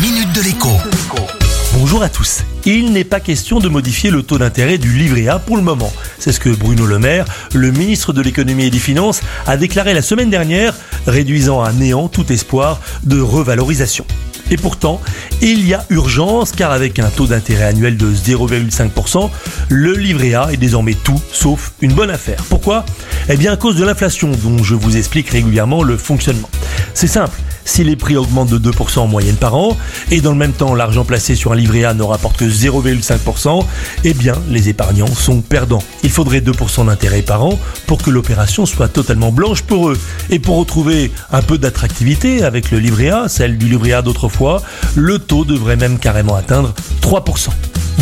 minute de l'écho. Bonjour à tous. Il n'est pas question de modifier le taux d'intérêt du livret A pour le moment. C'est ce que Bruno Le Maire, le ministre de l'économie et des finances, a déclaré la semaine dernière, réduisant à néant tout espoir de revalorisation. Et pourtant, il y a urgence car avec un taux d'intérêt annuel de 0,5%, le livret A est désormais tout sauf une bonne affaire. Pourquoi? Eh bien à cause de l'inflation dont je vous explique régulièrement le fonctionnement. C'est simple, si les prix augmentent de 2% en moyenne par an, et dans le même temps l'argent placé sur un livret A ne rapporte que 0,5%, eh bien les épargnants sont perdants. Il faudrait 2% d'intérêt par an pour que l'opération soit totalement blanche pour eux. Et pour retrouver un peu d'attractivité avec le livret A, celle du livret A d'autrefois, le taux devrait même carrément atteindre 3%.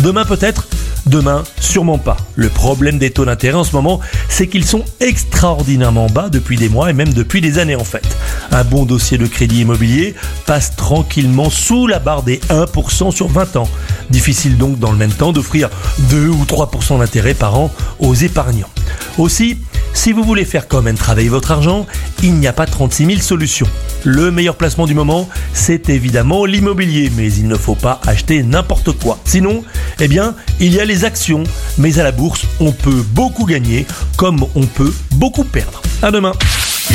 Demain peut-être Demain, sûrement pas. Le problème des taux d'intérêt en ce moment, c'est qu'ils sont extraordinairement bas depuis des mois et même depuis des années en fait. Un bon dossier de crédit immobilier passe tranquillement sous la barre des 1% sur 20 ans. Difficile donc dans le même temps d'offrir 2 ou 3% d'intérêt par an aux épargnants. Aussi, si vous voulez faire quand même travailler votre argent, il n'y a pas 36 000 solutions. Le meilleur placement du moment, c'est évidemment l'immobilier, mais il ne faut pas acheter n'importe quoi. Sinon, eh bien, il y a les actions, mais à la bourse, on peut beaucoup gagner, comme on peut beaucoup perdre. À demain.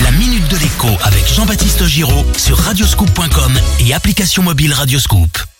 La minute de l'écho avec Jean-Baptiste Giraud sur radioscoop.com et application mobile Radioscoop.